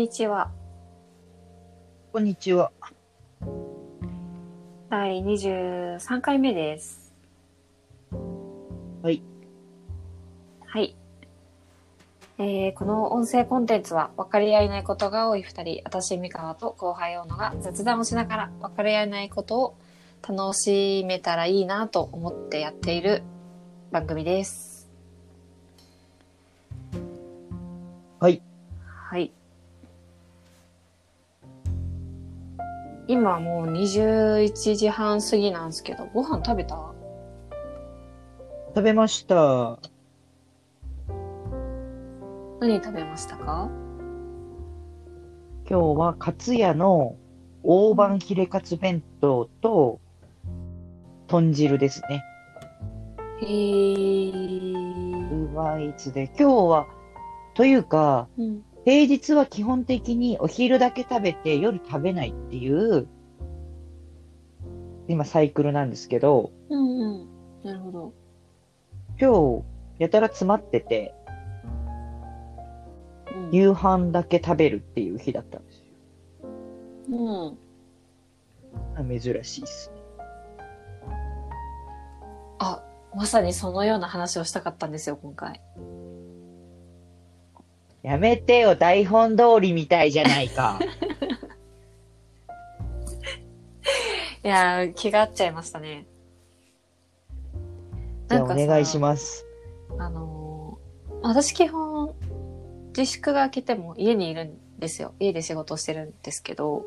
にちは。こんにちは。第23回目です。はい。はい。えーこの音声コンテンツは分かり合えないことが多い二人、私、三河と後輩大野が雑談をしながら分かり合えないことを楽しめたらいいなと思ってやっている番組です。はい。はい。今もう21時半過ぎなんですけど、ご飯食べた？食べました。何食べましたか？今日は、かつやの大判ヒレカツ弁当と、豚汁ですね。へー。ウーバーイーツで、今日は、というか、うん。平日は基本的にお昼だけ食べて夜食べないっていう、今サイクルなんですけど、うんうん。なるほど。今日、やたら詰まってて、うん。夕飯だけ食べるっていう日だったんですうん。珍しいですね。あ、まさにそのような話をしたかったんですよ、今回。やめてよ、台本通りみたいじゃないか。いやー、気が合っちゃいましたね。じゃあお願いします。あのー私基本、自粛が明けても家にいるんですよ。家で仕事をしてるんですけど、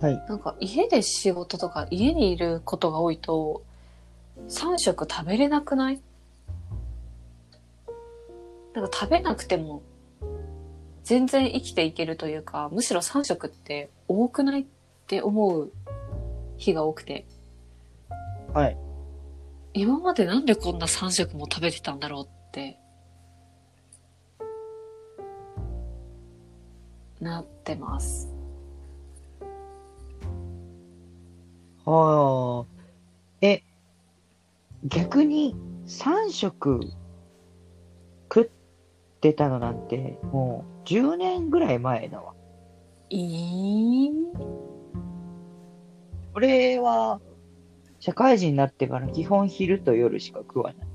はい。なんか家で仕事とか家にいることが多いと、3食食べれなくない？なんか食べなくても全然生きていけるというか、むしろ3食って多くないって思う日が多くて、はい。今までなんでこんな3食も食べてたんだろうって、なってます。はあ。え、逆に3食食ってたのなんて、もう10年ぐらい前だわ。いい俺は、社会人になってから基本昼と夜しか食わない。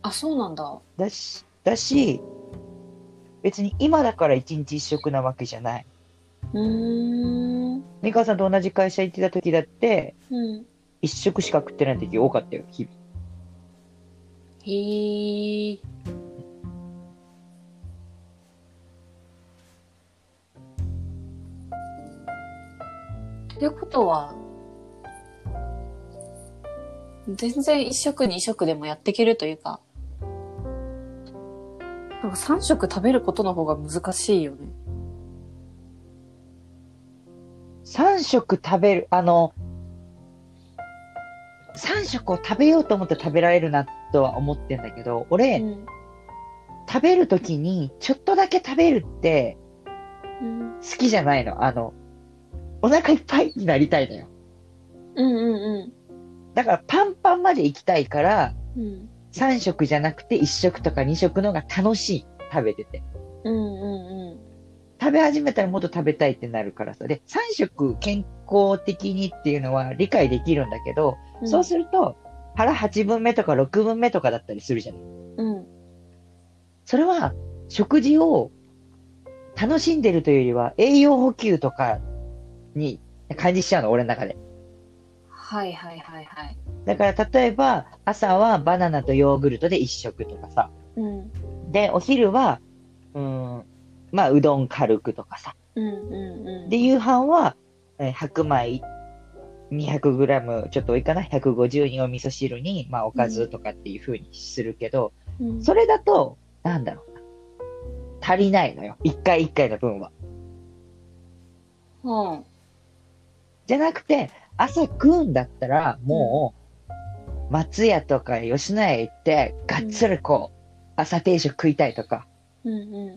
あ、そうなんだ。だし、だし、別に今だから1日1食なわけじゃない。うーん。美川さんと同じ会社行ってた時だって、うん。1食しか食ってない時多かったよ、日々。へえ。ってことは、全然一食二食でもやっていけるというか、なんか三食食べることの方が難しいよね。3食食べる、あの、3食を食べようと思って食べられるなとは思ってんだけど、俺、うん。食べるときにちょっとだけ食べるってうん好きじゃないの。あの、お腹いっぱいになりたいのよ。うんうんだからパンパンまで行きたいから、うん。うん。3食じゃなくて1食とか2食の方が楽しい。食べてて。うんうん食べ始めたらもっと食べたいってなるからさ。で、3食健康的にっていうのは理解できるんだけど、うん。そうすると腹8分目とか6分目とかだったりするじゃない。うん。それは食事を楽しんでるというよりは栄養補給とかに感じしちゃうの、俺の中で。はいはいはいはい。だから例えば朝はバナナとヨーグルトで1食とかさ。うん。で、お昼は、うーん、まあうどん軽くとかさ。うんうんうん。で、夕飯は、えー白米 200g ちょっと多いかな ?150 にお味噌汁に、まあおかずとかっていう風にするけど、うん、それだと、なんだろうな。足りないのよ。一回一回の分は。うん。じゃなくて、朝食うんだったら、もう、松屋とか吉野家行って、がっつりこう、朝定食食いたいとか、うんうん。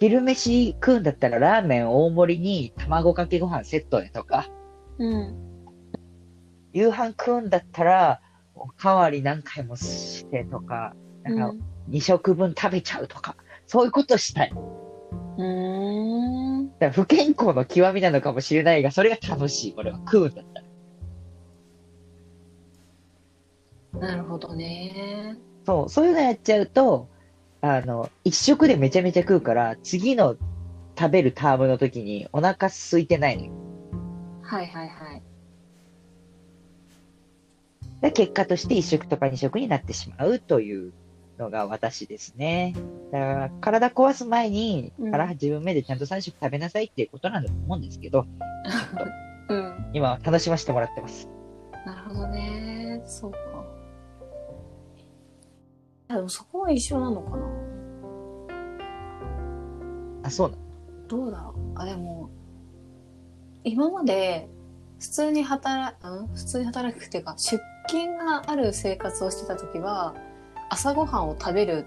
昼飯食うんだったらラーメン大盛りに卵かけご飯セットでとか、うん。夕飯食うんだったら、おかわり何回もしてとか、なんか2食分食べちゃうとか、そういうことしたい。うーん。だから不健康の極みなのかもしれないが、それが楽しい。俺は食うんだったら。なるほどね。そう、そういうのやっちゃうと、あの、一食でめちゃめちゃ食うから、次の食べるタームの時にお腹空いてないのよ。はいはいはい。で結果として一食とか二食になってしまうというのが私ですね。だから体壊す前に、うんから自分目でちゃんと3食食べなさいっていうことなんだと思うんですけど、うん。今は楽しませてもらってます。なるほどね。そうか。でもそこは一緒なのかな？あ、そうなのどうだろう？あ、でも、今まで、普通に働、うん？普通に働くっていうか、出勤がある生活をしてた時は、朝ごはんを食べる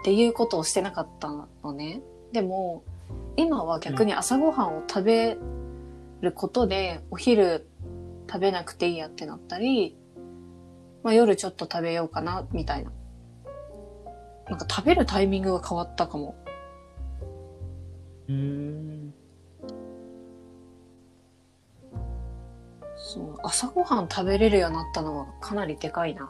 っていうことをしてなかったのね。でも、今は逆に朝ごはんを食べることで、お昼食べなくていいやってなったり、まあ夜ちょっと食べようかな、みたいな。なんか食べるタイミングが変わったかも。うーん。そう、朝ごはん食べれるようになったのはかなりでかいな。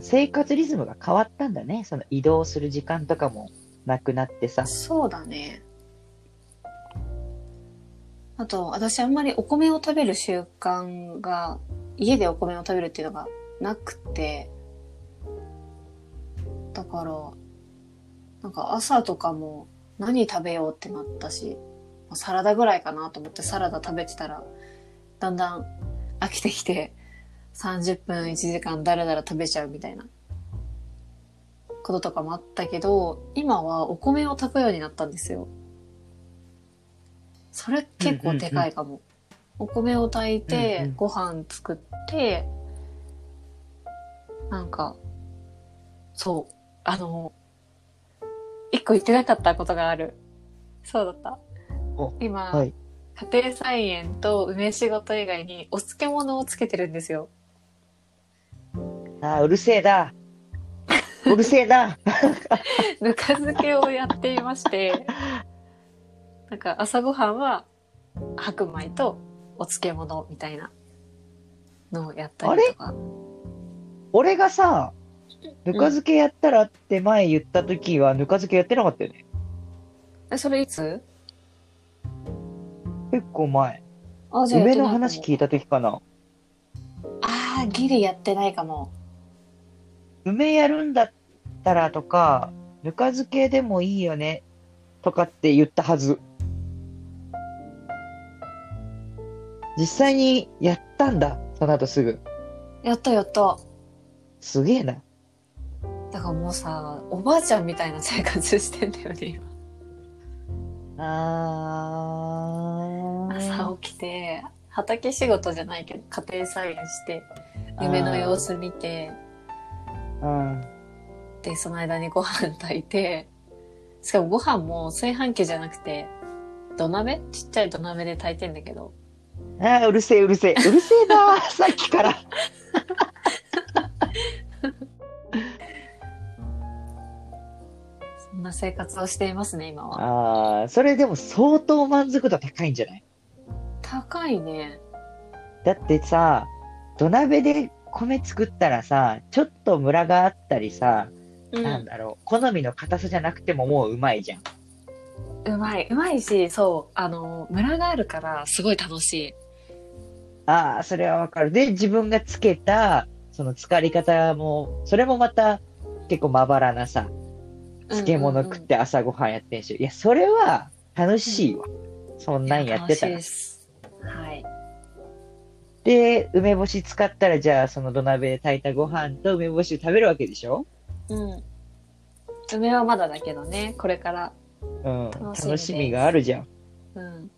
生活リズムが変わったんだね。その移動する時間とかもなくなってさ。そうだね。あと、私あんまりお米を食べる習慣が、家でお米を食べるっていうのがなくて、だから、なんか朝とかも何食べようってなったし、サラダぐらいかなと思ってサラダ食べてたら、だんだん飽きてきて、30分1時間だらだら食べちゃうみたいなこととかもあったけど、今はお米を炊くようになったんですよ。それ結構でかいかも。お米を炊いて、ご飯作って、なんか、そう、あの、一個言ってなかったことがある。そうだったお。今、はい。家庭菜園と梅仕事以外にお漬物をつけてるんですよ。あー、うるせえだ。うるせえだ。ぬか漬けをやっていまして、なんか朝ごはんは白米とお漬物みたいなのをやったりとか。俺がさ、ぬか漬けやったらって前言った時は、ぬか漬けやってなかったよね。え、それいつ？結構前。あ、じゃあ梅の話聞いた時かな。ああ、ギリやってないかも。梅やるんだったらとか、ぬか漬けでもいいよね、とかって言ったはず。実際にやったんだ、その後すぐ。やったやった。すげえな。だからもうさ、おばあちゃんみたいな生活してんだよね、今。あー。朝起きて、畑仕事じゃないけど、家庭菜園して、夢の様子見て、うん。で、その間にご飯炊いて、しかもご飯も炊飯器じゃなくて、土鍋？ちっちゃい土鍋で炊いてんだけど、あー、うるせえ、うるせえ。うるせえな、さっきから。そんな生活をしていますね、今は。あー、それでも相当満足度高いんじゃない？高いね。だってさ、土鍋で米作ったらさ、ちょっとムラがあったりさ、うなんん。だろう、好みの硬さじゃなくてももううまいじゃん。うまい。うまいし、そう、あの、ムラがあるから、すごい楽しい。ああ、それはわかる。で、自分がつけた、その浸かり方も、それもまた結構まばらなさ、漬物食って朝ごはんやってんし、いや、それは楽しいわ。そんなんやってたら楽しいで。す。はい。で、梅干し使ったら、じゃあその土鍋で炊いたご飯と梅干しを食べるわけでしょ？うん。梅はまだだけどね、これから。うん。楽しみがあるじゃん。うん。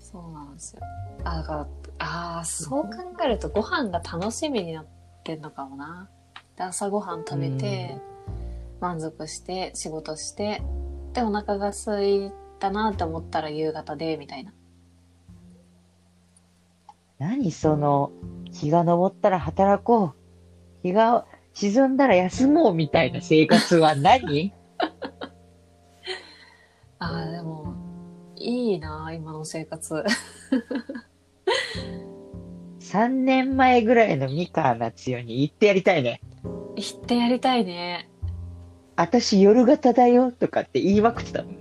そうなんですよ。あ、だから、ああ、そう考えるとご飯が楽しみになってんのかもな。で、朝ごはん食べて、満足して、仕事して、で、お腹が空いたなって思ったら夕方で、みたいな。何その、日が昇ったら働こう。日が沈んだら休もうみたいな生活は何？ああ、でも、いいな、今の生活。?3 年前ぐらいの三河夏代に言ってやりたいね。言ってやりたいね。私夜型だよとかって言いまくってたもん。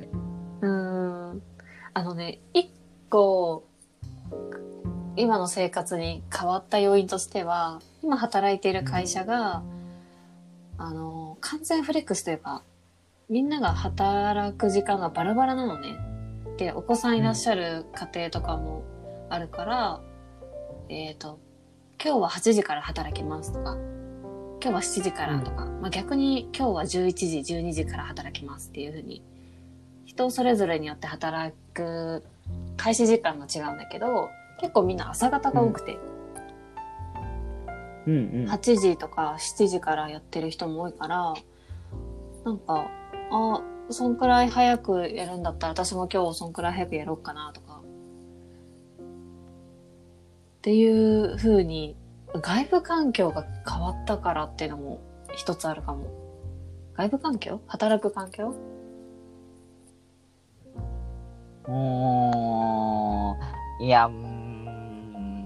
あのね、一個、今の生活に変わった要因としては、今働いている会社が、あの、完全フレックスというか、みんなが働く時間がバラバラなのね。で、お子さんいらっしゃる家庭とかもあるから、えっ、と、今日は8時から働きますとか、今日は7時からとか、まあ逆に今日は11時、12時から働きますっていうふうに、人それぞれによって働く開始時間が違うんだけど、結構みんな朝方が多くて、うんうん。8時とか7時からやってる人も多いから、なんか、あ、そんくらい早くやるんだったら私も今日そんくらい早くやろうかなとか。っていう風に、外部環境が変わったからっていうのも一つあるかも。外部環境？働く環境？うーん。いや、うーん。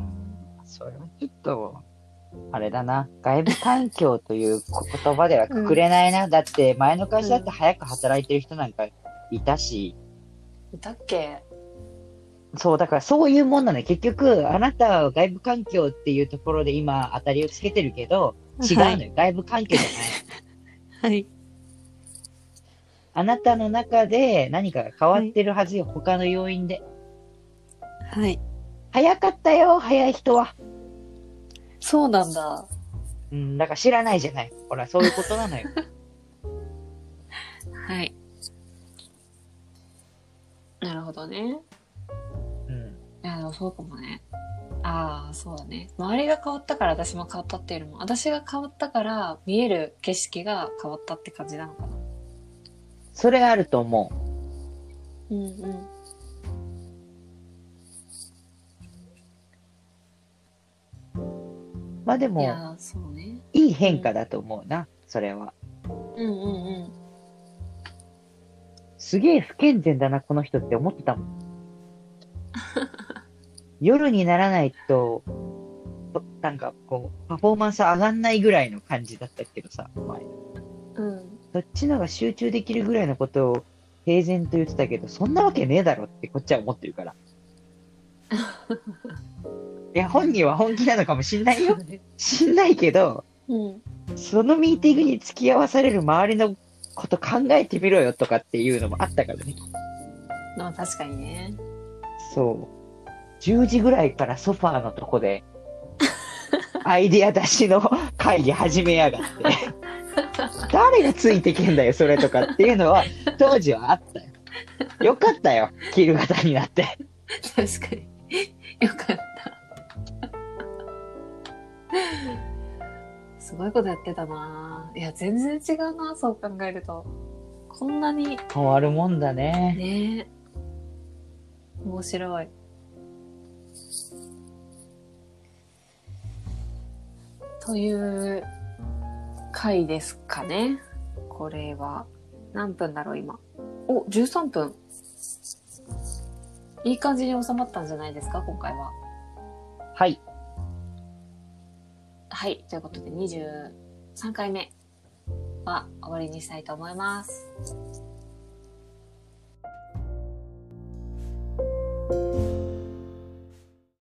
それはちょっと、あれだな。外部環境という言葉ではくくれないな。だって、前の会社だって早く働いてる人なんかいたし、いたっけ？そう、だからそういうもんなのよ。結局、あなたは外部環境っていうところで今当たりをつけてるけど、違うのよ。外部環境じゃない。はい。あなたの中で何かが変わってるはずよ。他の要因で。はい。早かったよ、早い人は。そうなんだ。うん、だから知らないじゃない。ほら、そういうことなのよ。はい。なるほどね。うん。いや、でもそうかもね。ああ、そうだね。周りが変わったから私も変わったっていうよりも、私が変わったから見える景色が変わったって感じなのかな。それあると思う。うんうん。まあでも、いや、そうね。いい変化だと思うな、それは。うんうんうん。すげえ不健全だな、この人って思ってたもん。夜にならないと、となんかこう、パフォーマンス上がんないぐらいの感じだったけどさ、前。うん。そっちのが集中できるぐらいのことを平然と言ってたけど、そんなわけねえだろってこっちは思ってるから。いや、本人は本気なのかもしんないよ。しんないけど、うん。そのミーティングに付き合わされる周りのこと考えてみろよとかっていうのもあったからね。まあ確かにね。そう。10時ぐらいからソファーのとこで、アイディア出しの会議始めやがって。誰がついてけんだよ、それとかっていうのは、当時はあったよ。よかったよ、着る型になって。確かに。よかった。すごいことやってたないや、全然違うな、そう考えると。こんなに、変わるもんだね。ね面白い。という回ですかね。これは。何分だろう、今。お、13分。いい感じに収まったんじゃないですか、今回は。はい。はい。ということで、23回目は終わりにしたいと思います。